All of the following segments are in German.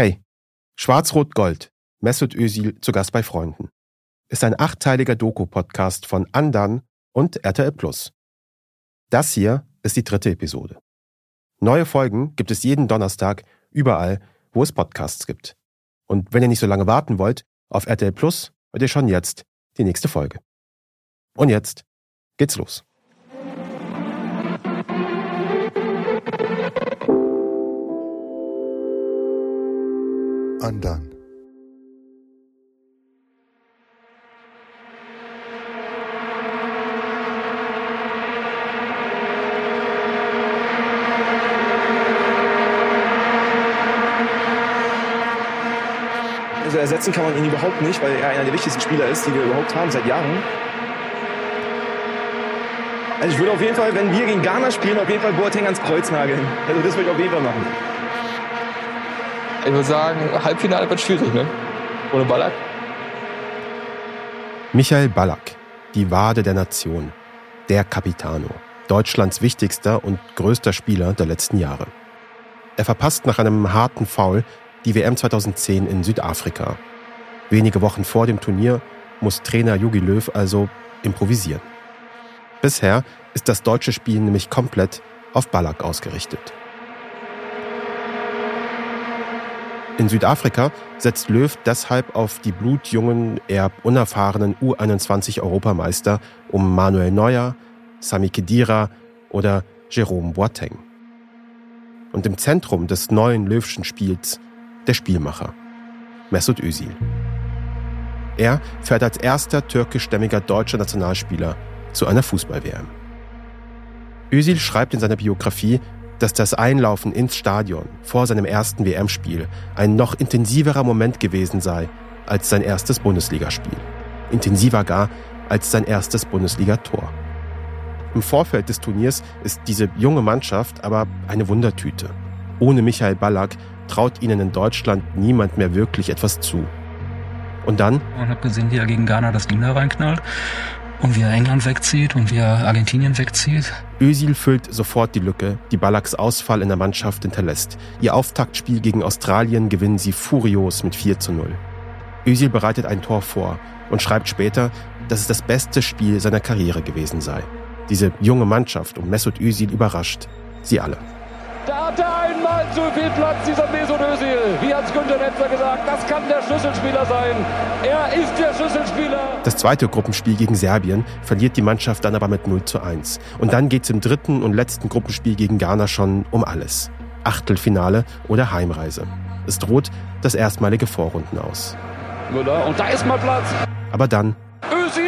Hey, Schwarz-Rot-Gold, Mesut Özil zu Gast bei Freunden, ist ein achteiliger Doku-Podcast von Andan und RTL Plus. Das hier ist die dritte Episode. Neue Folgen gibt es jeden Donnerstag überall, wo es Podcasts gibt. Und wenn ihr nicht so lange warten wollt, auf RTL Plus hört ihr schon jetzt die nächste Folge. Und jetzt geht's los. Undone. Also ersetzen kann man ihn überhaupt nicht, weil er einer der wichtigsten Spieler ist, die wir überhaupt haben seit Jahren. Also ich würde auf jeden Fall, wenn wir gegen Ghana spielen, auf jeden Fall Boateng ans Kreuz nageln. Also das würde ich auf jeden Fall machen. Ich würde sagen, Halbfinale wird schwierig, ne? Ohne Ballack. Michael Ballack, die Wade der Nation, der Capitano, Deutschlands wichtigster und größter Spieler der letzten Jahre. Er verpasst nach einem harten Foul die WM 2010 in Südafrika. Wenige Wochen vor dem Turnier muss Trainer Jogi Löw also improvisieren. Bisher ist das deutsche Spiel nämlich komplett auf Ballack ausgerichtet. In Südafrika setzt Löw deshalb auf die blutjungen, eher unerfahrenen U21-Europameister um Manuel Neuer, Sami Khedira oder Jerome Boateng. Und im Zentrum des neuen Löwschen Spiels der Spielmacher, Mesut Özil. Er fährt als erster türkischstämmiger deutscher Nationalspieler zu einer Fußball-WM. Özil schreibt in seiner Biografie, dass das Einlaufen ins Stadion vor seinem ersten WM-Spiel ein noch intensiverer Moment gewesen sei als sein erstes Bundesligaspiel. Intensiver gar als sein erstes Bundesligator. Im Vorfeld des Turniers ist diese junge Mannschaft aber eine Wundertüte. Ohne Michael Ballack traut ihnen in Deutschland niemand mehr wirklich etwas zu. Und dann? Und habe gesehen, wie er gegen Ghana das Ding da reinknallt und wie er England wegzieht und wie er Argentinien wegzieht. Özil füllt sofort die Lücke, die Ballacks Ausfall in der Mannschaft hinterlässt. Ihr Auftaktspiel gegen Australien gewinnen sie furios mit 4 zu 0. Özil bereitet ein Tor vor und schreibt später, dass es das beste Spiel seiner Karriere gewesen sei. Diese junge Mannschaft um Mesut Özil überrascht sie alle. Da hat er einmal zu viel Platz, dieser Mesut Özil. Wie hat Günther Netzer gesagt, das kann der Schlüsselspieler sein. Er ist der Schlüsselspieler. Das zweite Gruppenspiel gegen Serbien verliert die Mannschaft dann aber mit 0 zu 1. Und dann geht es im dritten und letzten Gruppenspiel gegen Ghana schon um alles. Achtelfinale oder Heimreise. Es droht das erstmalige Vorrunden aus. Müller, und da ist mal Platz. Aber dann Özil,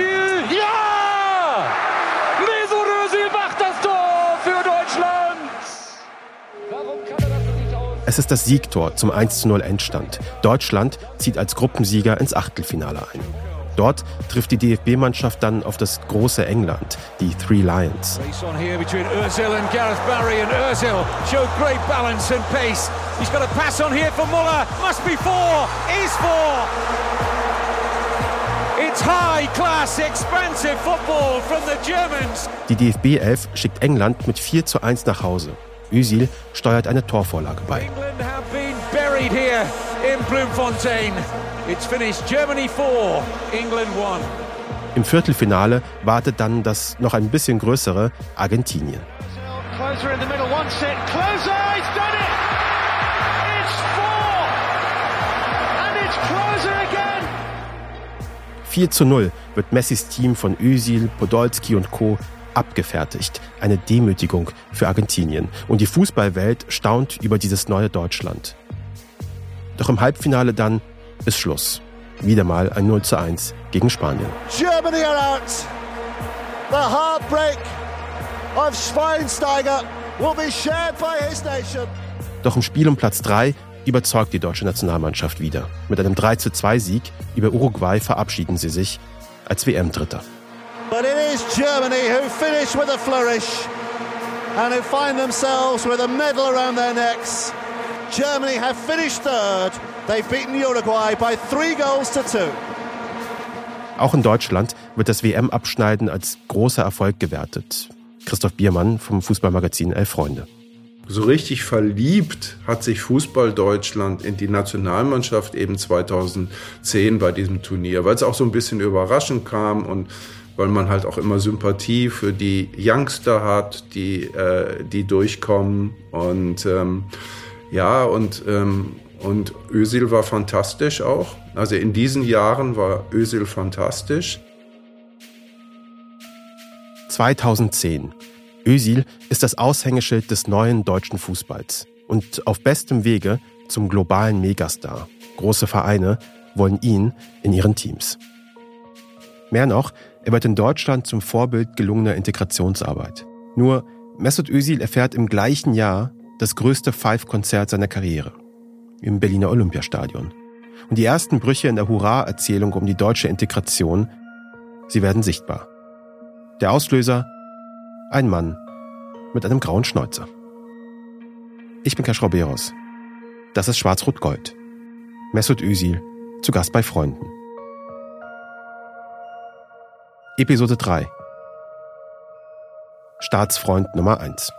Es ist das Siegtor zum 1 zu 0 Endstand. Deutschland zieht als Gruppensieger ins Achtelfinale ein. Dort trifft die DFB-Mannschaft dann auf das große England, die Three Lions. Die DFB-Elf schickt England mit 4 zu 1 nach Hause. Özil steuert eine Torvorlage bei. England have been buried here in Bloemfontein. It's finished Germany 4, England 1. Im Viertelfinale wartet dann das noch ein bisschen größere Argentinien. Closer in the middle, one set, closer, he's done it! It's four! And it's closer again! 4 zu 0 wird Messis Team von Özil, Podolski und Co. abgefertigt. Eine Demütigung für Argentinien. Und die Fußballwelt staunt über dieses neue Deutschland. Doch im Halbfinale dann ist Schluss. Wieder mal ein 0 zu 1 gegen Spanien. Germany are out. The heartbreak of Schweinsteiger will be shared by his nation. Doch im Spiel um Platz 3 überzeugt die deutsche Nationalmannschaft wieder. Mit einem 3 zu 2 Sieg über Uruguay verabschieden sie sich als WM-Dritter. But it is Germany who finish with a flourish and who find themselves with a medal around their necks. Germany have finished third. They've beaten Uruguay by three goals to two. Auch in Deutschland wird das WM-Abschneiden als großer Erfolg gewertet. Christoph Biermann vom Fußballmagazin Elf Freunde. so richtig verliebt hat sich Fußball Deutschland in die Nationalmannschaft eben 2010 bei diesem Turnier, weil es auch so ein bisschen überraschend kam und weil man halt auch immer Sympathie für die Youngster hat, die, äh, die durchkommen. Und ähm, ja, und, ähm, und Özil war fantastisch auch. Also in diesen Jahren war Özil fantastisch. 2010. Özil ist das Aushängeschild des neuen deutschen Fußballs und auf bestem Wege zum globalen Megastar. Große Vereine wollen ihn in ihren Teams. Mehr noch, er wird in Deutschland zum Vorbild gelungener Integrationsarbeit. Nur Mesut Özil erfährt im gleichen Jahr das größte Five-Konzert seiner Karriere im Berliner Olympiastadion. Und die ersten Brüche in der Hurra-Erzählung um die deutsche Integration, sie werden sichtbar. Der Auslöser? Ein Mann mit einem grauen Schnäuzer. Ich bin Kaschrauberos. Das ist Schwarz-Rot-Gold. Mesut Özil zu Gast bei Freunden. Episode 3 Staatsfreund Nummer 1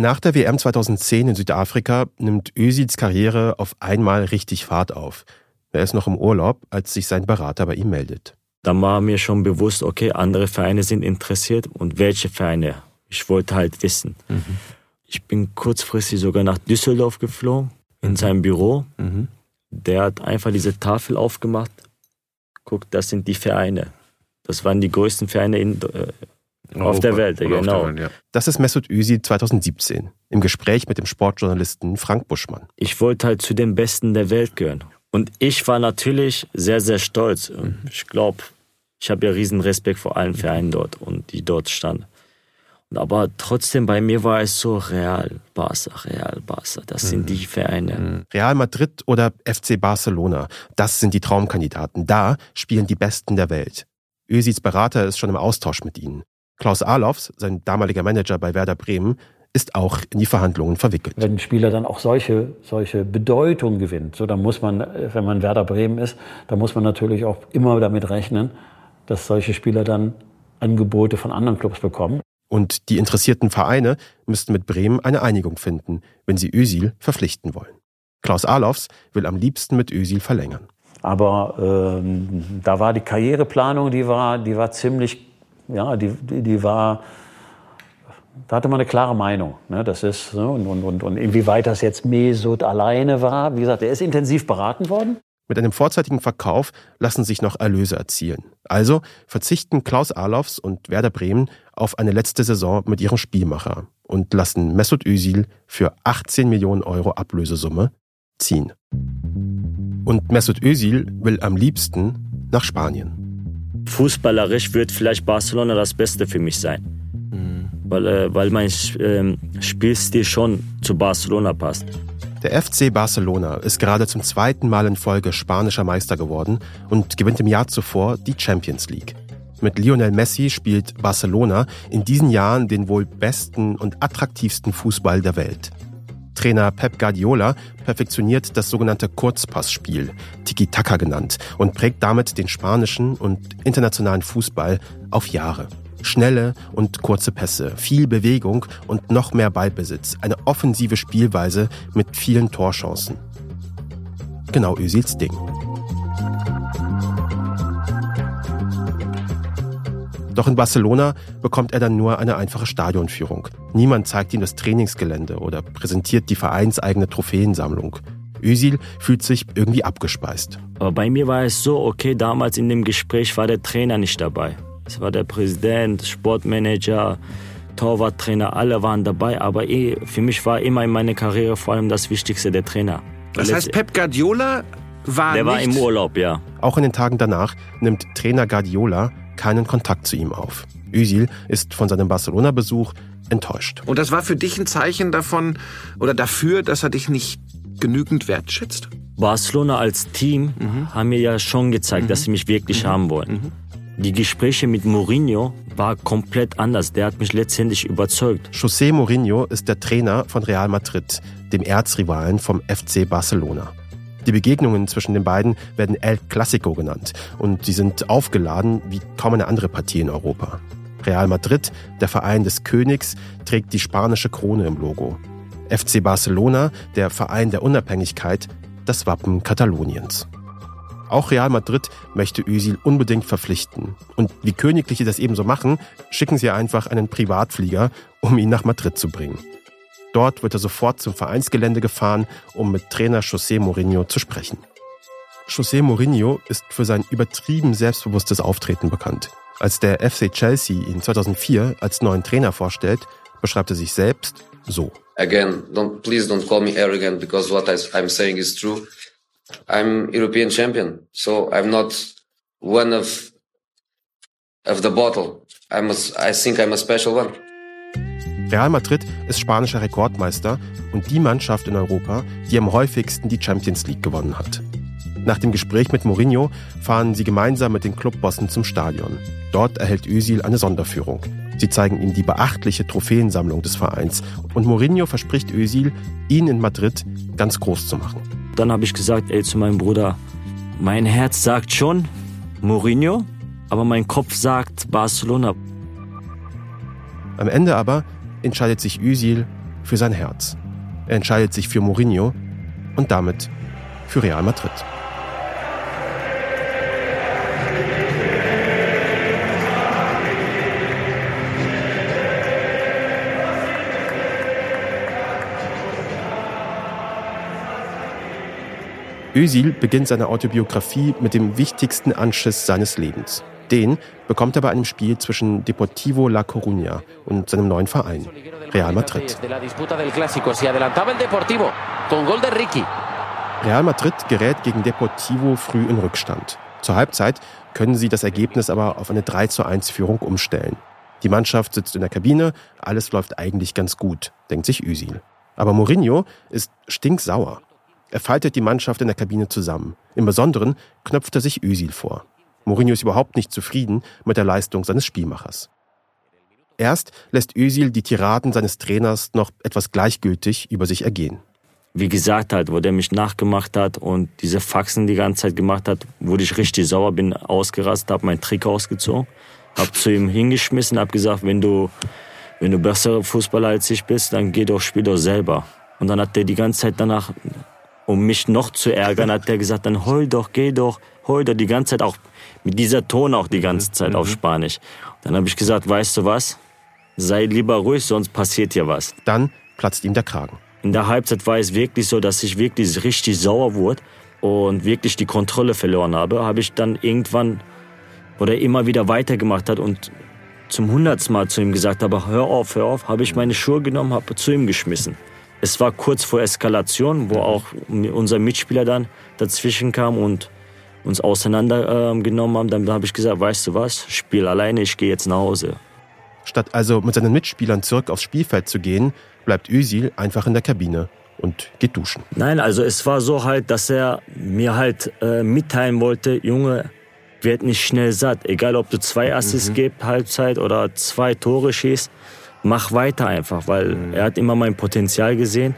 Nach der WM 2010 in Südafrika nimmt Özils Karriere auf einmal richtig Fahrt auf. Er ist noch im Urlaub, als sich sein Berater bei ihm meldet. Dann war mir schon bewusst, okay, andere Vereine sind interessiert und welche Vereine. Ich wollte halt wissen. Mhm. Ich bin kurzfristig sogar nach Düsseldorf geflogen, in mhm. sein Büro. Mhm. Der hat einfach diese Tafel aufgemacht. Guck, das sind die Vereine. Das waren die größten Vereine in, äh, auf der Welt, genau. Der Welt, ja. Das ist Mesut Özil 2017 im Gespräch mit dem Sportjournalisten Frank Buschmann. Ich wollte halt zu den Besten der Welt gehören. Und ich war natürlich sehr, sehr stolz. Mhm. Ich glaube, ich habe ja riesen Respekt vor allen Vereinen dort und die dort standen. Aber trotzdem bei mir war es so Real, Barca, Real, Barca. Das mhm. sind die Vereine. Mhm. Real Madrid oder FC Barcelona. Das sind die Traumkandidaten. Da spielen die Besten der Welt. Özils Berater ist schon im Austausch mit ihnen. Klaus Alofs, sein damaliger Manager bei Werder Bremen, ist auch in die Verhandlungen verwickelt. Wenn ein Spieler dann auch solche, solche Bedeutung gewinnt, so dann muss man, wenn man Werder Bremen ist, dann muss man natürlich auch immer damit rechnen, dass solche Spieler dann Angebote von anderen Clubs bekommen. Und die interessierten Vereine müssten mit Bremen eine Einigung finden, wenn sie Ösil verpflichten wollen. Klaus Alofs will am liebsten mit Ösil verlängern. Aber ähm, da war die Karriereplanung, die war, die war ziemlich ja, die, die, die war, da hatte man eine klare Meinung. Ne? Das ist, ne? und, und, und, und inwieweit das jetzt Mesut alleine war, wie gesagt, er ist intensiv beraten worden. Mit einem vorzeitigen Verkauf lassen sich noch Erlöse erzielen. Also verzichten Klaus Alofs und Werder Bremen auf eine letzte Saison mit ihrem Spielmacher und lassen Mesut Özil für 18 Millionen Euro Ablösesumme ziehen. Und Mesut Özil will am liebsten nach Spanien fußballerisch wird vielleicht Barcelona das Beste für mich sein. Mhm. Weil, äh, weil mein äh, Spielstil schon zu Barcelona passt. Der FC Barcelona ist gerade zum zweiten Mal in Folge spanischer Meister geworden und gewinnt im Jahr zuvor die Champions League. Mit Lionel Messi spielt Barcelona in diesen Jahren den wohl besten und attraktivsten Fußball der Welt. Trainer Pep Guardiola perfektioniert das sogenannte Kurzpassspiel, Tiki-Taka genannt, und prägt damit den spanischen und internationalen Fußball auf Jahre. Schnelle und kurze Pässe, viel Bewegung und noch mehr Ballbesitz, eine offensive Spielweise mit vielen Torchancen. Genau Özils Ding. Doch in Barcelona bekommt er dann nur eine einfache Stadionführung. Niemand zeigt ihm das Trainingsgelände oder präsentiert die vereinseigene Trophäensammlung. Özil fühlt sich irgendwie abgespeist. Aber bei mir war es so, okay, damals in dem Gespräch war der Trainer nicht dabei. Es war der Präsident, Sportmanager, Torwarttrainer, alle waren dabei. Aber eh, für mich war immer in meiner Karriere vor allem das Wichtigste der Trainer. Das heißt, Pep Guardiola war Der nicht war im Urlaub, ja. Auch in den Tagen danach nimmt Trainer Guardiola keinen Kontakt zu ihm auf. Özil ist von seinem Barcelona-Besuch enttäuscht. Und das war für dich ein Zeichen davon oder dafür, dass er dich nicht genügend wertschätzt? Barcelona als Team haben mir ja schon gezeigt, dass sie mich wirklich haben wollen. Die Gespräche mit Mourinho war komplett anders. Der hat mich letztendlich überzeugt. José Mourinho ist der Trainer von Real Madrid, dem Erzrivalen vom FC Barcelona. Die Begegnungen zwischen den beiden werden El Clásico genannt und sie sind aufgeladen wie kaum eine andere Partie in Europa. Real Madrid, der Verein des Königs, trägt die spanische Krone im Logo. FC Barcelona, der Verein der Unabhängigkeit, das Wappen Kataloniens. Auch Real Madrid möchte Özil unbedingt verpflichten. Und wie Königliche das ebenso machen, schicken sie einfach einen Privatflieger, um ihn nach Madrid zu bringen. Dort wird er sofort zum Vereinsgelände gefahren, um mit Trainer José Mourinho zu sprechen. José Mourinho ist für sein übertrieben selbstbewusstes Auftreten bekannt. Als der FC Chelsea ihn 2004 als neuen Trainer vorstellt, beschreibt er sich selbst so. Again, don't, please don't call me arrogant because what I'm saying is true. I'm European champion, so I'm not one of of the bottle. I'm a, I think I'm a special one. Real Madrid ist spanischer Rekordmeister und die Mannschaft in Europa, die am häufigsten die Champions League gewonnen hat. Nach dem Gespräch mit Mourinho fahren sie gemeinsam mit den Clubbossen zum Stadion. Dort erhält Özil eine Sonderführung. Sie zeigen ihm die beachtliche Trophäensammlung des Vereins und Mourinho verspricht Özil, ihn in Madrid ganz groß zu machen. Dann habe ich gesagt, ey, zu meinem Bruder, mein Herz sagt schon Mourinho, aber mein Kopf sagt Barcelona. Am Ende aber entscheidet sich Özil für sein Herz. Er entscheidet sich für Mourinho und damit für Real Madrid. Özil beginnt seine Autobiografie mit dem wichtigsten Anschiss seines Lebens. Den bekommt er bei einem Spiel zwischen Deportivo La Coruña und seinem neuen Verein, Real Madrid. Real Madrid gerät gegen Deportivo früh in Rückstand. Zur Halbzeit können sie das Ergebnis aber auf eine 3 zu 1 Führung umstellen. Die Mannschaft sitzt in der Kabine, alles läuft eigentlich ganz gut, denkt sich Özil. Aber Mourinho ist stinksauer. Er faltet die Mannschaft in der Kabine zusammen. Im Besonderen knöpft er sich Özil vor. Mourinho ist überhaupt nicht zufrieden mit der Leistung seines Spielmachers. Erst lässt Özil die Tiraden seines Trainers noch etwas gleichgültig über sich ergehen. Wie gesagt halt, wo der mich nachgemacht hat und diese Faxen die ganze Zeit gemacht hat, wurde ich richtig sauer, bin ausgerastet, habe meinen Trick ausgezogen, habe zu ihm hingeschmissen, habe gesagt, wenn du, wenn du besserer Fußballer als ich bist, dann geh doch, spiel doch selber. Und dann hat der die ganze Zeit danach, um mich noch zu ärgern, hat der gesagt, dann heul doch, geh doch, heul doch, die ganze Zeit auch, mit dieser Ton auch die ganze Zeit auf Spanisch. Dann habe ich gesagt, weißt du was, sei lieber ruhig, sonst passiert hier was. Dann platzt ihm der Kragen. In der Halbzeit war es wirklich so, dass ich wirklich richtig sauer wurde und wirklich die Kontrolle verloren habe. Habe ich dann irgendwann oder immer wieder weitergemacht hat und zum hundertsten Mal zu ihm gesagt habe, hör auf, hör auf, habe ich meine Schuhe genommen, habe zu ihm geschmissen. Es war kurz vor Eskalation, wo auch unser Mitspieler dann dazwischen kam und uns auseinandergenommen haben. Dann habe ich gesagt, weißt du was, spiel alleine, ich gehe jetzt nach Hause. Statt also mit seinen Mitspielern zurück aufs Spielfeld zu gehen, bleibt Özil einfach in der Kabine und geht duschen. Nein, also es war so halt, dass er mir halt äh, mitteilen wollte, Junge, werd nicht schnell satt. Egal, ob du zwei Assists mhm. gibst, Halbzeit oder zwei Tore schießt, mach weiter einfach, weil mhm. er hat immer mein Potenzial gesehen.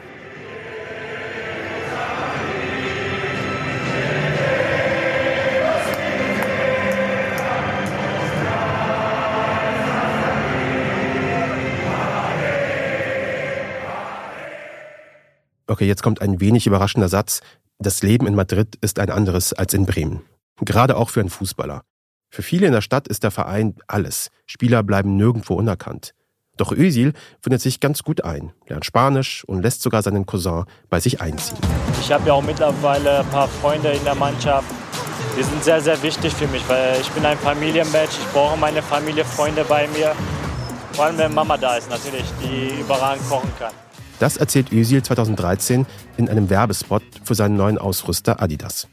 Okay, jetzt kommt ein wenig überraschender Satz. Das Leben in Madrid ist ein anderes als in Bremen. Gerade auch für einen Fußballer. Für viele in der Stadt ist der Verein alles. Spieler bleiben nirgendwo unerkannt. Doch Özil findet sich ganz gut ein, lernt Spanisch und lässt sogar seinen Cousin bei sich einziehen. Ich habe ja auch mittlerweile ein paar Freunde in der Mannschaft. Die sind sehr, sehr wichtig für mich, weil ich bin ein Familienmensch. Ich brauche meine Familie, Freunde bei mir. Vor allem, wenn Mama da ist, natürlich, die überragend kochen kann. Das erzählt Özil 2013 in einem Werbespot für seinen neuen Ausrüster Adidas.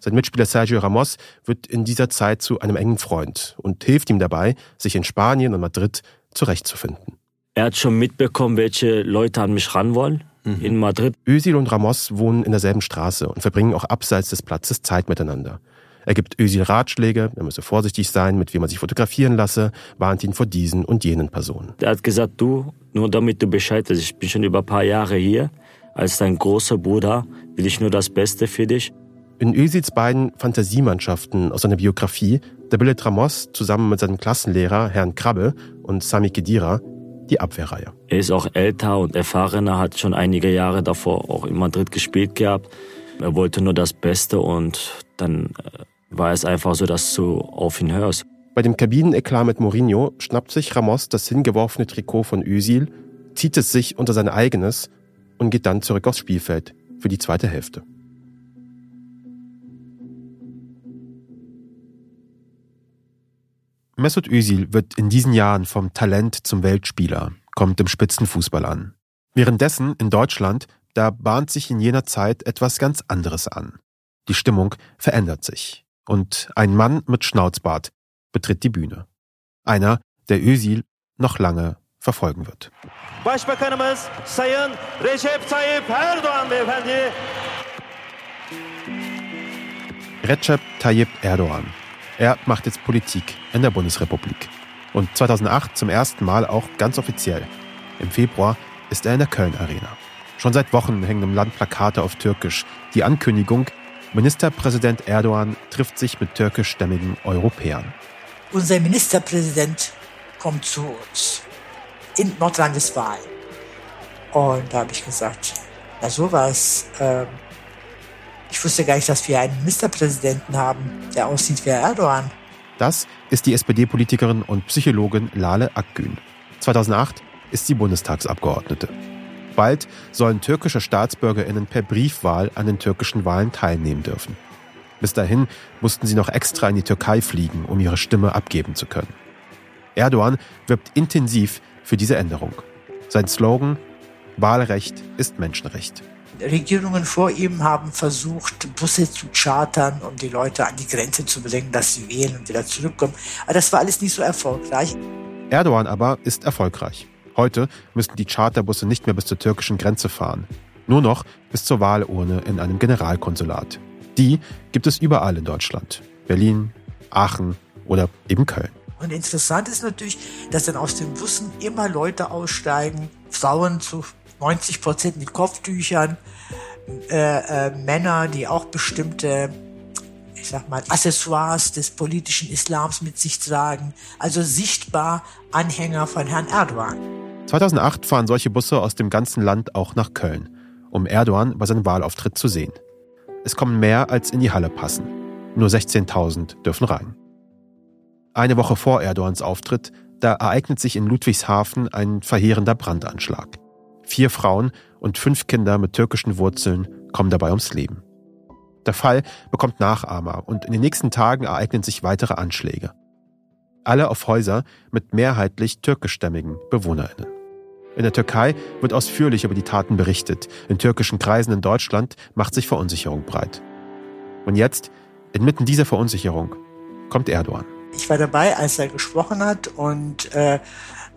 Sein Mitspieler Sergio Ramos wird in dieser Zeit zu einem engen Freund und hilft ihm dabei, sich in Spanien und Madrid zurechtzufinden. Er hat schon mitbekommen, welche Leute an mich ran wollen mhm. in Madrid. Özil und Ramos wohnen in derselben Straße und verbringen auch abseits des Platzes Zeit miteinander. Er gibt Özil Ratschläge, er müsse vorsichtig sein, mit wem er sich fotografieren lasse, warnt ihn vor diesen und jenen Personen. Er hat gesagt, du, nur damit du Bescheid weißt, ich bin schon über ein paar Jahre hier. Als dein großer Bruder will ich nur das Beste für dich. In Özils beiden Fantasiemannschaften aus seiner Biografie, da bildet Ramos zusammen mit seinem Klassenlehrer Herrn Krabbe und Sami Kedira die Abwehrreihe. Er ist auch älter und erfahrener, hat schon einige Jahre davor auch in Madrid gespielt gehabt. Er wollte nur das Beste und dann äh, war es einfach so, dass du auf ihn hörst. Bei dem Kabineneklat mit Mourinho schnappt sich Ramos das hingeworfene Trikot von Özil, zieht es sich unter sein eigenes und geht dann zurück aufs Spielfeld für die zweite Hälfte. Mesut Özil wird in diesen Jahren vom Talent zum Weltspieler, kommt im Spitzenfußball an. Währenddessen in Deutschland, da bahnt sich in jener Zeit etwas ganz anderes an. Die Stimmung verändert sich und ein Mann mit Schnauzbart betritt die Bühne. Einer, der Özil noch lange verfolgen wird. Başbakanımız Sayın Recep Tayyip Erdoğan beyefendi. Recep Tayyip Erdoğan. Er macht jetzt Politik in der Bundesrepublik. Und 2008 zum ersten Mal auch ganz offiziell. Im Februar ist er in der Köln Arena. Schon seit Wochen hängen im Land Plakate auf Türkisch. Die Ankündigung, Ministerpräsident Erdogan trifft sich mit türkischstämmigen Europäern. Unser Ministerpräsident kommt zu uns in Nordrhein-Westfalen. Und da habe ich gesagt, na sowas. Äh, ich wusste gar nicht, dass wir einen Ministerpräsidenten haben, der aussieht wie Erdogan. Das ist die SPD-Politikerin und Psychologin Lale Akgün. 2008 ist sie Bundestagsabgeordnete. Bald sollen türkische Staatsbürgerinnen per Briefwahl an den türkischen Wahlen teilnehmen dürfen. Bis dahin mussten sie noch extra in die Türkei fliegen, um ihre Stimme abgeben zu können. Erdogan wirbt intensiv für diese Änderung. Sein Slogan Wahlrecht ist Menschenrecht. Regierungen vor ihm haben versucht, Busse zu chartern, um die Leute an die Grenze zu bringen, dass sie wählen und wieder zurückkommen. Aber das war alles nicht so erfolgreich. Erdogan aber ist erfolgreich. Heute müssten die Charterbusse nicht mehr bis zur türkischen Grenze fahren. Nur noch bis zur Wahlurne in einem Generalkonsulat. Die gibt es überall in Deutschland. Berlin, Aachen oder eben Köln. Und interessant ist natürlich, dass dann aus den Bussen immer Leute aussteigen, Frauen zu 90 Prozent mit Kopftüchern, äh, äh, Männer, die auch bestimmte ich sag mal, Accessoires des politischen Islams mit sich tragen, also sichtbar Anhänger von Herrn Erdogan. 2008 fahren solche Busse aus dem ganzen Land auch nach Köln, um Erdogan bei seinem Wahlauftritt zu sehen. Es kommen mehr, als in die Halle passen. Nur 16.000 dürfen rein. Eine Woche vor Erdogans Auftritt, da ereignet sich in Ludwigshafen ein verheerender Brandanschlag. Vier Frauen und fünf Kinder mit türkischen Wurzeln kommen dabei ums Leben. Der Fall bekommt Nachahmer und in den nächsten Tagen ereignen sich weitere Anschläge. Alle auf Häuser mit mehrheitlich türkischstämmigen BewohnerInnen. In der Türkei wird ausführlich über die Taten berichtet. In türkischen Kreisen in Deutschland macht sich Verunsicherung breit. Und jetzt, inmitten dieser Verunsicherung, kommt Erdogan. Ich war dabei, als er gesprochen hat und äh,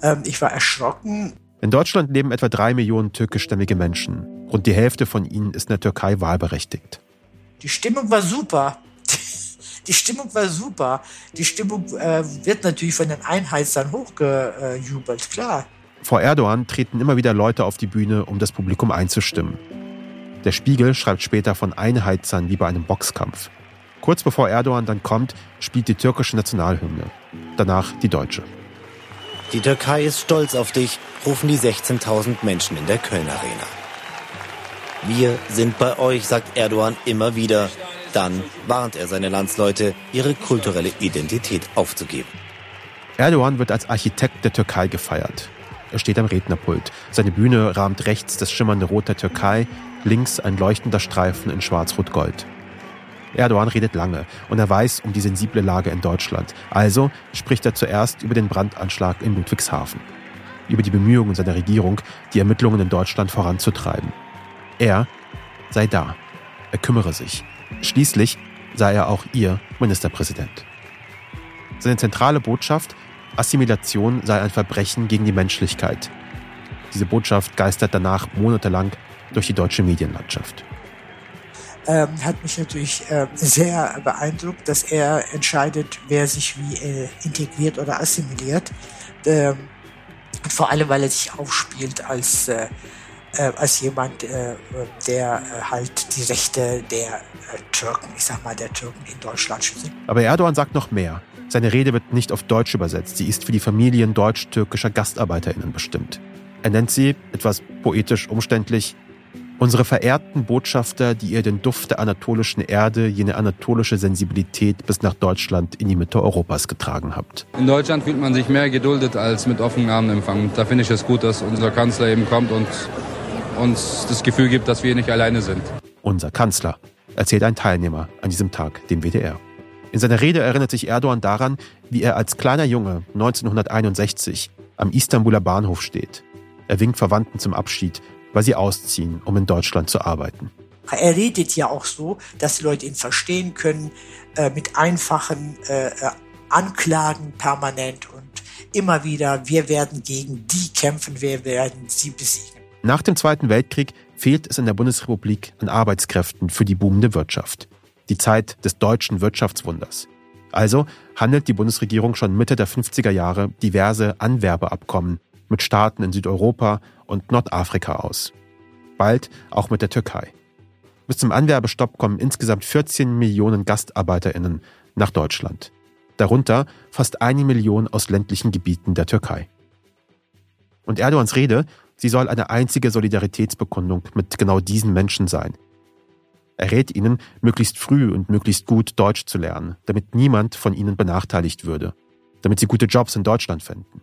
äh, ich war erschrocken. In Deutschland leben etwa drei Millionen türkischstämmige Menschen. Rund die Hälfte von ihnen ist in der Türkei wahlberechtigt. Die Stimmung war super. Die Stimmung war super. Die Stimmung äh, wird natürlich von den Einheitsern hochgejubelt, klar. Vor Erdogan treten immer wieder Leute auf die Bühne, um das Publikum einzustimmen. Der Spiegel schreibt später von Einheitsern wie bei einem Boxkampf. Kurz bevor Erdogan dann kommt, spielt die türkische Nationalhymne. Danach die deutsche. Die Türkei ist stolz auf dich, rufen die 16.000 Menschen in der Köln Arena. Wir sind bei euch, sagt Erdogan immer wieder. Dann warnt er seine Landsleute, ihre kulturelle Identität aufzugeben. Erdogan wird als Architekt der Türkei gefeiert. Er steht am Rednerpult. Seine Bühne rahmt rechts das schimmernde Rot der Türkei, links ein leuchtender Streifen in Schwarz-Rot-Gold. Erdogan redet lange und er weiß um die sensible Lage in Deutschland. Also spricht er zuerst über den Brandanschlag in Ludwigshafen, über die Bemühungen seiner Regierung, die Ermittlungen in Deutschland voranzutreiben. Er sei da. Er kümmere sich. Schließlich sei er auch ihr Ministerpräsident. Seine zentrale Botschaft, Assimilation sei ein Verbrechen gegen die Menschlichkeit. Diese Botschaft geistert danach monatelang durch die deutsche Medienlandschaft. Ähm, hat mich natürlich äh, sehr beeindruckt, dass er entscheidet, wer sich wie äh, integriert oder assimiliert. Ähm, vor allem, weil er sich aufspielt als äh, äh, als jemand, äh, der äh, halt die Rechte der äh, Türken, ich sag mal, der Türken in Deutschland schützt. Aber Erdogan sagt noch mehr. Seine Rede wird nicht auf Deutsch übersetzt. Sie ist für die Familien deutsch-türkischer GastarbeiterInnen bestimmt. Er nennt sie, etwas poetisch umständlich, unsere verehrten Botschafter, die ihr den Duft der anatolischen Erde, jene anatolische Sensibilität bis nach Deutschland in die Mitte Europas getragen habt. In Deutschland fühlt man sich mehr geduldet als mit offenen Armen empfangen. Da finde ich es gut, dass unser Kanzler eben kommt und uns das Gefühl gibt, dass wir nicht alleine sind. Unser Kanzler, erzählt ein Teilnehmer an diesem Tag dem WDR. In seiner Rede erinnert sich Erdogan daran, wie er als kleiner Junge 1961 am Istanbuler Bahnhof steht. Er winkt Verwandten zum Abschied, weil sie ausziehen, um in Deutschland zu arbeiten. Er redet ja auch so, dass die Leute ihn verstehen können, äh, mit einfachen äh, äh Anklagen permanent und immer wieder, wir werden gegen die kämpfen, wir werden sie besiegen. Nach dem Zweiten Weltkrieg fehlt es in der Bundesrepublik an Arbeitskräften für die boomende Wirtschaft. Die Zeit des deutschen Wirtschaftswunders. Also handelt die Bundesregierung schon Mitte der 50er Jahre diverse Anwerbeabkommen mit Staaten in Südeuropa und Nordafrika aus. Bald auch mit der Türkei. Bis zum Anwerbestopp kommen insgesamt 14 Millionen GastarbeiterInnen nach Deutschland. Darunter fast eine Million aus ländlichen Gebieten der Türkei. Und Erdogans Rede Sie soll eine einzige Solidaritätsbekundung mit genau diesen Menschen sein. Er rät ihnen, möglichst früh und möglichst gut Deutsch zu lernen, damit niemand von ihnen benachteiligt würde, damit sie gute Jobs in Deutschland fänden.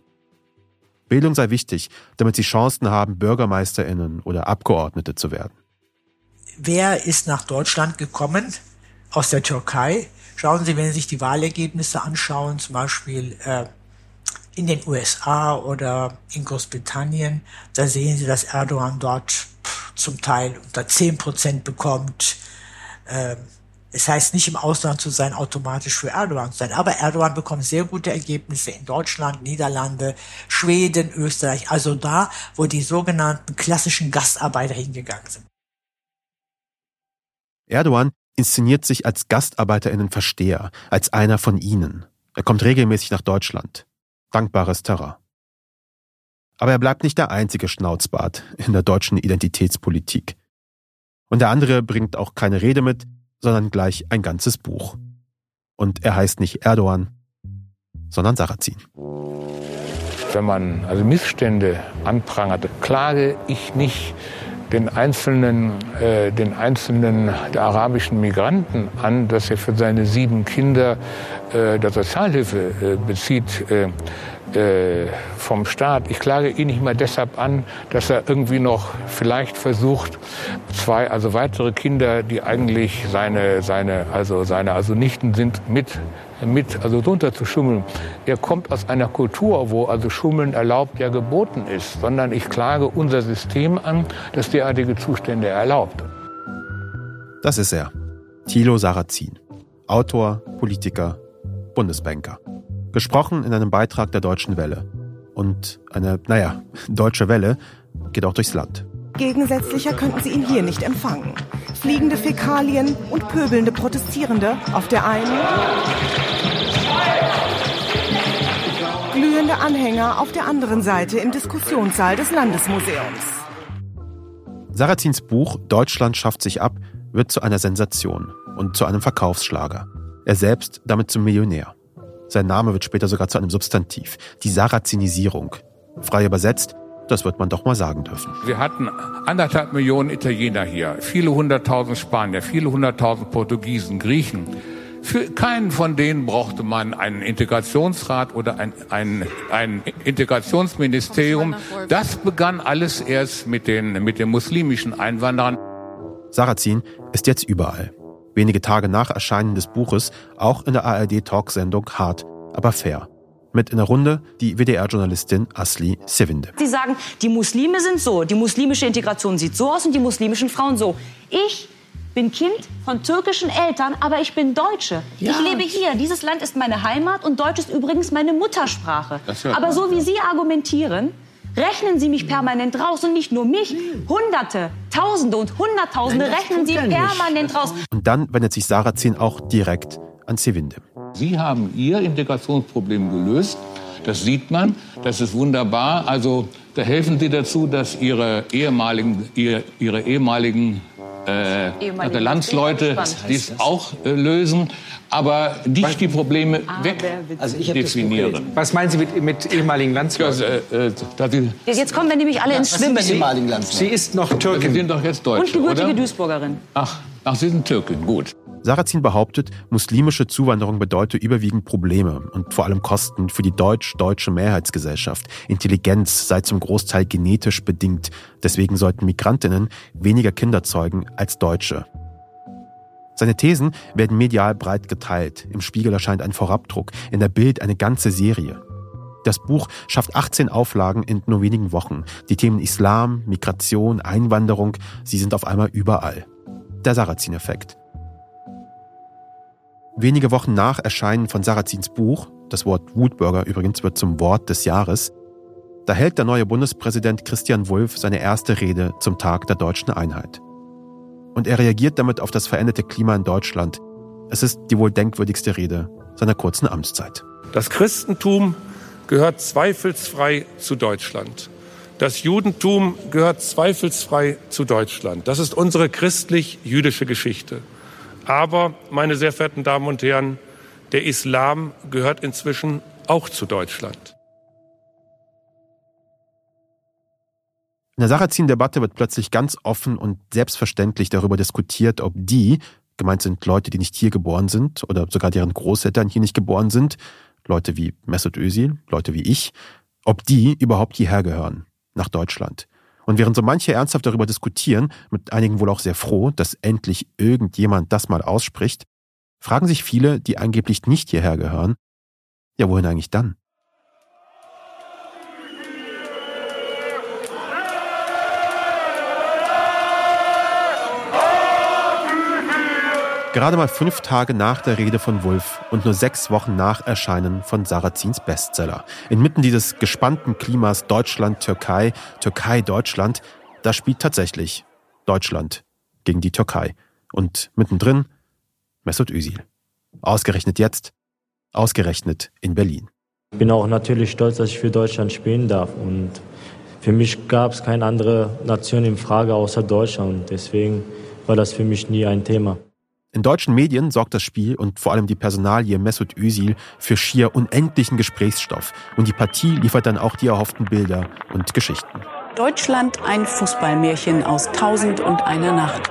Bildung sei wichtig, damit sie Chancen haben, Bürgermeisterinnen oder Abgeordnete zu werden. Wer ist nach Deutschland gekommen aus der Türkei? Schauen Sie, wenn Sie sich die Wahlergebnisse anschauen, zum Beispiel äh, in den USA oder in Großbritannien, da sehen Sie, dass Erdogan dort zum Teil unter 10 Prozent bekommt. Ähm, es heißt nicht im Ausland zu sein, automatisch für Erdogan zu sein. Aber Erdogan bekommt sehr gute Ergebnisse in Deutschland, Niederlande, Schweden, Österreich. Also da, wo die sogenannten klassischen Gastarbeiter hingegangen sind. Erdogan inszeniert sich als Gastarbeiterinnenversteher, als einer von ihnen. Er kommt regelmäßig nach Deutschland dankbares Terrain. Aber er bleibt nicht der einzige Schnauzbart in der deutschen Identitätspolitik. Und der andere bringt auch keine Rede mit, sondern gleich ein ganzes Buch. Und er heißt nicht Erdogan, sondern Sarrazin. Wenn man also Missstände anprangert, klage ich nicht den einzelnen, äh, den einzelnen der arabischen Migranten an, dass er für seine sieben Kinder äh, der Sozialhilfe äh, bezieht äh, äh, vom Staat. Ich klage ihn nicht mal deshalb an, dass er irgendwie noch vielleicht versucht, zwei, also weitere Kinder, die eigentlich seine, seine, also seine, also Nichten sind, mit mit, also drunter zu schummeln. Er kommt aus einer Kultur, wo also Schummeln erlaubt, ja geboten ist, sondern ich klage unser System an, das derartige Zustände erlaubt. Das ist er, Thilo Sarrazin, Autor, Politiker, Bundesbanker. Gesprochen in einem Beitrag der Deutschen Welle. Und eine, naja, deutsche Welle geht auch durchs Land. Gegensätzlicher könnten Sie ihn hier nicht empfangen. Fliegende Fäkalien und pöbelnde Protestierende auf der einen, glühende Anhänger auf der anderen Seite im Diskussionssaal des Landesmuseums. Sarrazins Buch Deutschland schafft sich ab wird zu einer Sensation und zu einem Verkaufsschlager. Er selbst damit zum Millionär. Sein Name wird später sogar zu einem Substantiv. Die Sarrazinisierung. Frei übersetzt, Das wird man doch mal sagen dürfen. Wir hatten anderthalb Millionen Italiener hier, viele hunderttausend Spanier, viele hunderttausend Portugiesen, Griechen. Für keinen von denen brauchte man einen Integrationsrat oder ein, ein, ein Integrationsministerium. Das begann alles erst mit den, mit den muslimischen Einwanderern. Sarrazin ist jetzt überall. Wenige Tage nach Erscheinen des Buches auch in der ARD-Talksendung Hart, aber fair mit in der Runde die WDR-Journalistin Asli Sevinde. Sie sagen, die Muslime sind so, die muslimische Integration sieht so aus und die muslimischen Frauen so. Ich bin Kind von türkischen Eltern, aber ich bin Deutsche. Ja. Ich lebe hier. Dieses Land ist meine Heimat und Deutsch ist übrigens meine Muttersprache. Aber so wie Sie argumentieren, rechnen Sie mich permanent raus und nicht nur mich. Hunderte, Tausende und Hunderttausende Nein, rechnen Sie permanent raus. Und dann wendet sich Sarrazin auch direkt an Sevinde. Sie haben Ihr Integrationsproblem gelöst. Das sieht man. Das ist wunderbar. Also da helfen Sie dazu, dass Ihre ehemaligen, Ihre, Ihre ehemaligen äh, Landsleute dies auch äh, lösen, aber nicht die Probleme ah, wegdefinieren. Also Was meinen Sie mit, mit ehemaligen Landsleuten? Ja, äh, jetzt kommen wir nämlich alle ins Schwimmen. Sie ist noch Türkin. Sie sind doch jetzt Deutsche, Und gebürtige oder? Duisburgerin. Ach, ach, Sie sind Türkin, gut. Sarrazin behauptet, muslimische Zuwanderung bedeute überwiegend Probleme und vor allem Kosten für die deutsch-deutsche Mehrheitsgesellschaft. Intelligenz sei zum Großteil genetisch bedingt. Deswegen sollten Migrantinnen weniger Kinder zeugen als Deutsche. Seine Thesen werden medial breit geteilt. Im Spiegel erscheint ein Vorabdruck, in der Bild eine ganze Serie. Das Buch schafft 18 Auflagen in nur wenigen Wochen. Die Themen Islam, Migration, Einwanderung, sie sind auf einmal überall. Der Sarrazin-Effekt. Wenige Wochen nach Erscheinen von Sarrazins Buch, das Wort Wutbürger übrigens wird zum Wort des Jahres, da hält der neue Bundespräsident Christian Wulff seine erste Rede zum Tag der deutschen Einheit. Und er reagiert damit auf das veränderte Klima in Deutschland. Es ist die wohl denkwürdigste Rede seiner kurzen Amtszeit. Das Christentum gehört zweifelsfrei zu Deutschland. Das Judentum gehört zweifelsfrei zu Deutschland. Das ist unsere christlich-jüdische Geschichte. Aber, meine sehr verehrten Damen und Herren, der Islam gehört inzwischen auch zu Deutschland. In der Sarrazin-Debatte wird plötzlich ganz offen und selbstverständlich darüber diskutiert, ob die, gemeint sind Leute, die nicht hier geboren sind oder sogar deren Großeltern hier nicht geboren sind, Leute wie Mesut Özil, Leute wie ich, ob die überhaupt hierher gehören, nach Deutschland. Und während so manche ernsthaft darüber diskutieren, mit einigen wohl auch sehr froh, dass endlich irgendjemand das mal ausspricht, fragen sich viele, die angeblich nicht hierher gehören, ja wohin eigentlich dann? Gerade mal fünf Tage nach der Rede von Wulff und nur sechs Wochen nach Erscheinen von Sarrazins Bestseller. Inmitten dieses gespannten Klimas Deutschland-Türkei, Türkei-Deutschland, da spielt tatsächlich Deutschland gegen die Türkei. Und mittendrin Mesut Özil. Ausgerechnet jetzt, ausgerechnet in Berlin. Ich bin auch natürlich stolz, dass ich für Deutschland spielen darf. Und für mich gab es keine andere Nation in Frage außer Deutschland. Deswegen war das für mich nie ein Thema. In deutschen Medien sorgt das Spiel und vor allem die Personalie Mesut Özil für schier unendlichen Gesprächsstoff. Und die Partie liefert dann auch die erhofften Bilder und Geschichten. Deutschland ein Fußballmärchen aus Tausend und einer Nacht.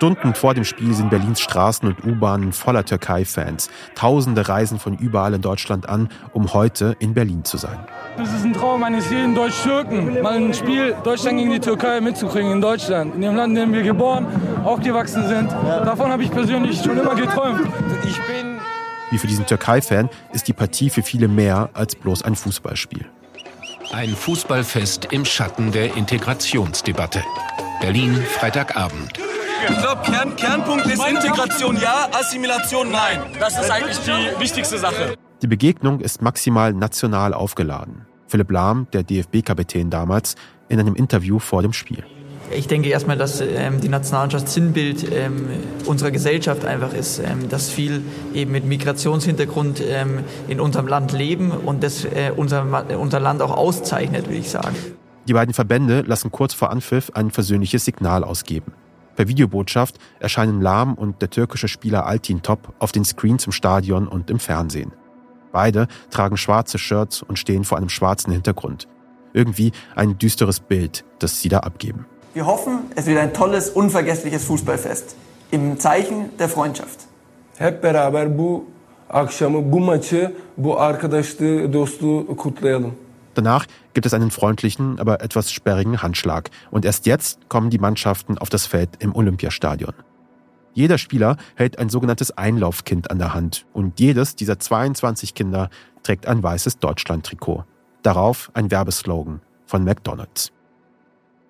Stunden vor dem Spiel sind Berlins Straßen und U-Bahnen voller Türkei-Fans. Tausende reisen von überall in Deutschland an, um heute in Berlin zu sein. Das ist ein Traum eines jeden Deutsch-Türken, mal ein Spiel Deutschland gegen die Türkei mitzukriegen in Deutschland, in dem Land, in dem wir geboren, aufgewachsen sind. Davon habe ich persönlich schon immer geträumt. Ich bin wie für diesen Türkei-Fan ist die Partie für viele mehr als bloß ein Fußballspiel. Ein Fußballfest im Schatten der Integrationsdebatte. Berlin, Freitagabend. Ich glaube, Kern, Kernpunkt ist Integration ja, Assimilation nein. Das ist eigentlich die wichtigste Sache. Die Begegnung ist maximal national aufgeladen. Philipp Lahm, der DFB-Kapitän damals, in einem Interview vor dem Spiel. Ich denke erstmal, dass ähm, die Nationalmannschaft Sinnbild ähm, unserer Gesellschaft einfach ist, ähm, dass viel eben mit Migrationshintergrund ähm, in unserem Land leben und das äh, unser, unser Land auch auszeichnet, würde ich sagen. Die beiden Verbände lassen kurz vor Anpfiff ein versöhnliches Signal ausgeben. Per Videobotschaft erscheinen Lahm und der türkische Spieler Altin Top auf den Screens im Stadion und im Fernsehen. Beide tragen schwarze Shirts und stehen vor einem schwarzen Hintergrund. Irgendwie ein düsteres Bild, das sie da abgeben. Wir hoffen, es wird ein tolles, unvergessliches Fußballfest im Zeichen der Freundschaft. Hep beraber bu akşamı, bu maçı, bu arkadaşlığı, dostluğu kutlayalım. Danach gibt es einen freundlichen, aber etwas sperrigen Handschlag. Und erst jetzt kommen die Mannschaften auf das Feld im Olympiastadion. Jeder Spieler hält ein sogenanntes Einlaufkind an der Hand und jedes dieser 22 Kinder trägt ein weißes Deutschland-Trikot. Darauf ein Werbeslogan von McDonald's.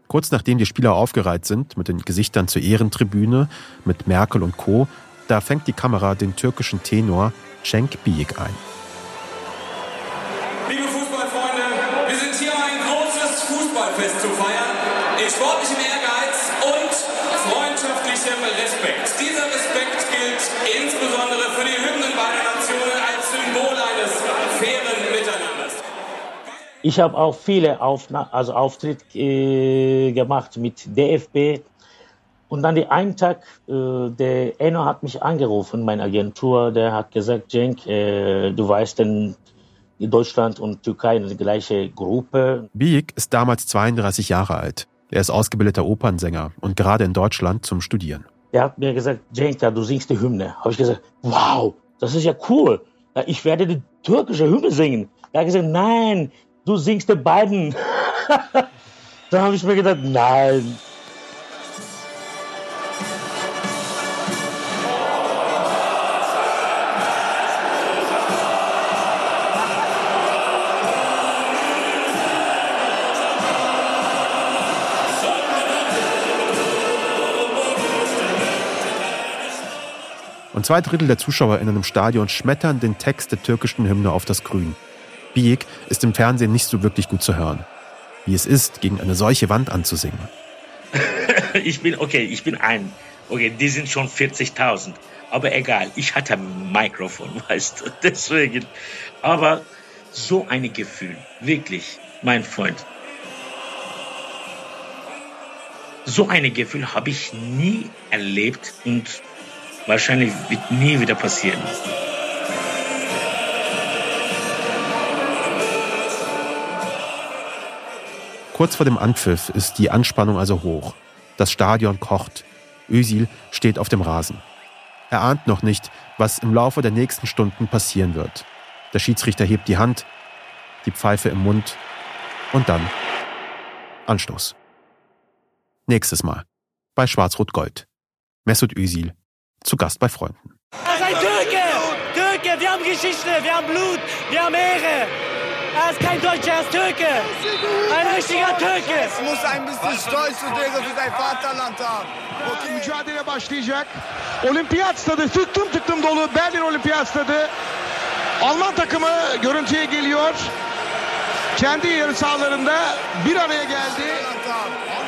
Kurz nachdem die Spieler aufgereiht sind, mit den Gesichtern zur Ehrentribüne, mit Merkel und Co., da fängt die Kamera den türkischen Tenor Cenk Biyik ein. Zu feiern. In sportlichem Ehrgeiz und freundschaftlichem Respekt. Dieser Respekt gilt insbesondere für die Hymnen beider Nationen als Symbol eines fairen Miteinanders. Ich habe auch viele Aufna also Auftritte äh, gemacht mit DFB. Und dann den einen Tag, äh, der Enno hat mich angerufen, meine Agentur, der hat gesagt, Cenk, äh, du weißt denn, Deutschland und Türkei in die gleiche Gruppe. Biyik ist damals 32 Jahre alt. Er ist ausgebildeter Opernsänger und gerade in Deutschland zum Studieren. Er hat mir gesagt, Cenk, du singst die Hymne. Habe ich gesagt, wow, das ist ja cool. Ich werde die türkische Hymne singen. Er hat gesagt, nein, du singst die beiden. da habe ich mir gedacht, nein. Und zwei Drittel der ZuschauerInnen im Stadion schmettern den Text der türkischen Hymne auf das Grün. Biyik ist im Fernsehen nicht so wirklich gut zu hören. Wie es ist, gegen eine solche Wand anzusingen. ich bin, okay, ich bin ein. Okay, die sind schon 40.000. Aber egal, ich hatte ein Mikrofon, weißt du, deswegen. Aber so ein Gefühl, wirklich, mein Freund. So ein Gefühl habe ich nie erlebt und wahrscheinlich wird nie wieder passieren. Kurz vor dem Anpfiff ist die Anspannung also hoch. Das Stadion kocht. Özil steht auf dem Rasen. Er ahnt noch nicht, was im Laufe der nächsten Stunden passieren wird. Der Schiedsrichter hebt die Hand, die Pfeife im Mund und dann Anstoß. Nächstes Mal bei Schwarz-Rot-Gold. Mesut Özil zu Gast bei Freunden. Er ist ein Türke! Türke, wir haben Geschichte, wir haben Blut, wir haben Ehre. Er ist kein Deutscher, er ist Türke. Ein richtiger Türke. Es muss ein bisschen Stolz und Ehre für sein Vaterland haben. Okay. Mücadele başlayacak. Olimpiyat stadı tıktım tıktım dolu. Berlin Olimpiyat stadı. Alman takımı görüntüye geliyor. Kendi yarı sahalarında bir araya geldi.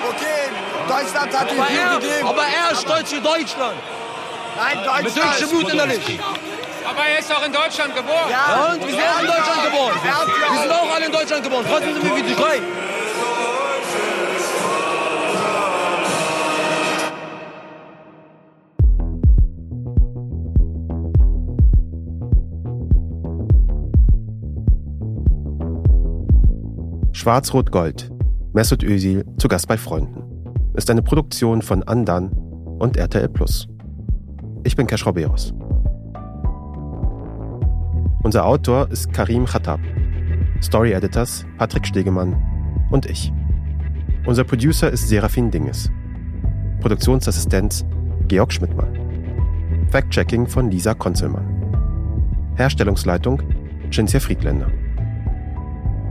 Okay, Deutschland hat aber viel er, aber er ist stolz für Deutschland. Nein, Deutschland Mit deutschem Blut innerlich. Aber er ist auch in Deutschland geboren. Ja, und wir sind auch in Deutschland geboren. Wir sind auch alle in Deutschland geboren. Trotzdem sind wir wie die Türkei. Schwarz-Rot-Gold. Mesut Özil zu Gast bei Freunden. Ist eine Produktion von Andan und RTL Plus. Ich bin Kesh Roberos. Unser Autor ist Karim Khattab. Story Editors Patrick Stegemann und ich. Unser Producer ist Serafin Dinges. Produktionsassistenz Georg Schmidtmann. Fact-Checking von Lisa Konzelmann. Herstellungsleitung Cinzia Friedländer.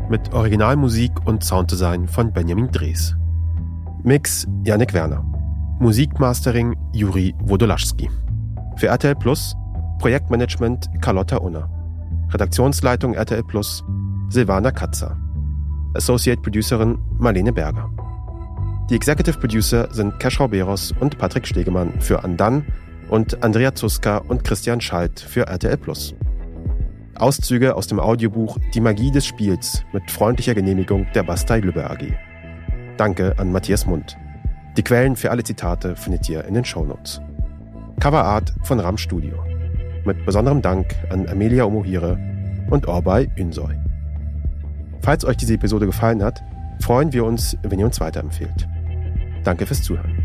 Mit Originalmusik und Sounddesign von Benjamin Drees. Mix Janik Werner. Musikmastering Juri Wodolaschski. Für RTL Plus Projektmanagement Carlotta Unner. Redaktionsleitung RTL Plus Silvana Katzer. Associate Producerin Marlene Berger. Die Executive Producer sind Keschrau Beros und Patrick Stegemann für Andan und Andrea Zuska und Christian Schalt für RTL Plus. Auszüge aus dem Audiobuch Die Magie des Spiels mit freundlicher Genehmigung der Bastei Lübbe AG. Danke an Matthias Mund. Die Quellen für alle Zitate findet ihr in den Shownotes. Coverart von Ram Studio. Mit besonderem Dank an Amelia Omohire und Orbay Ünsoy. Falls euch diese Episode gefallen hat, freuen wir uns, wenn ihr uns weiterempfehlt. Danke fürs Zuhören.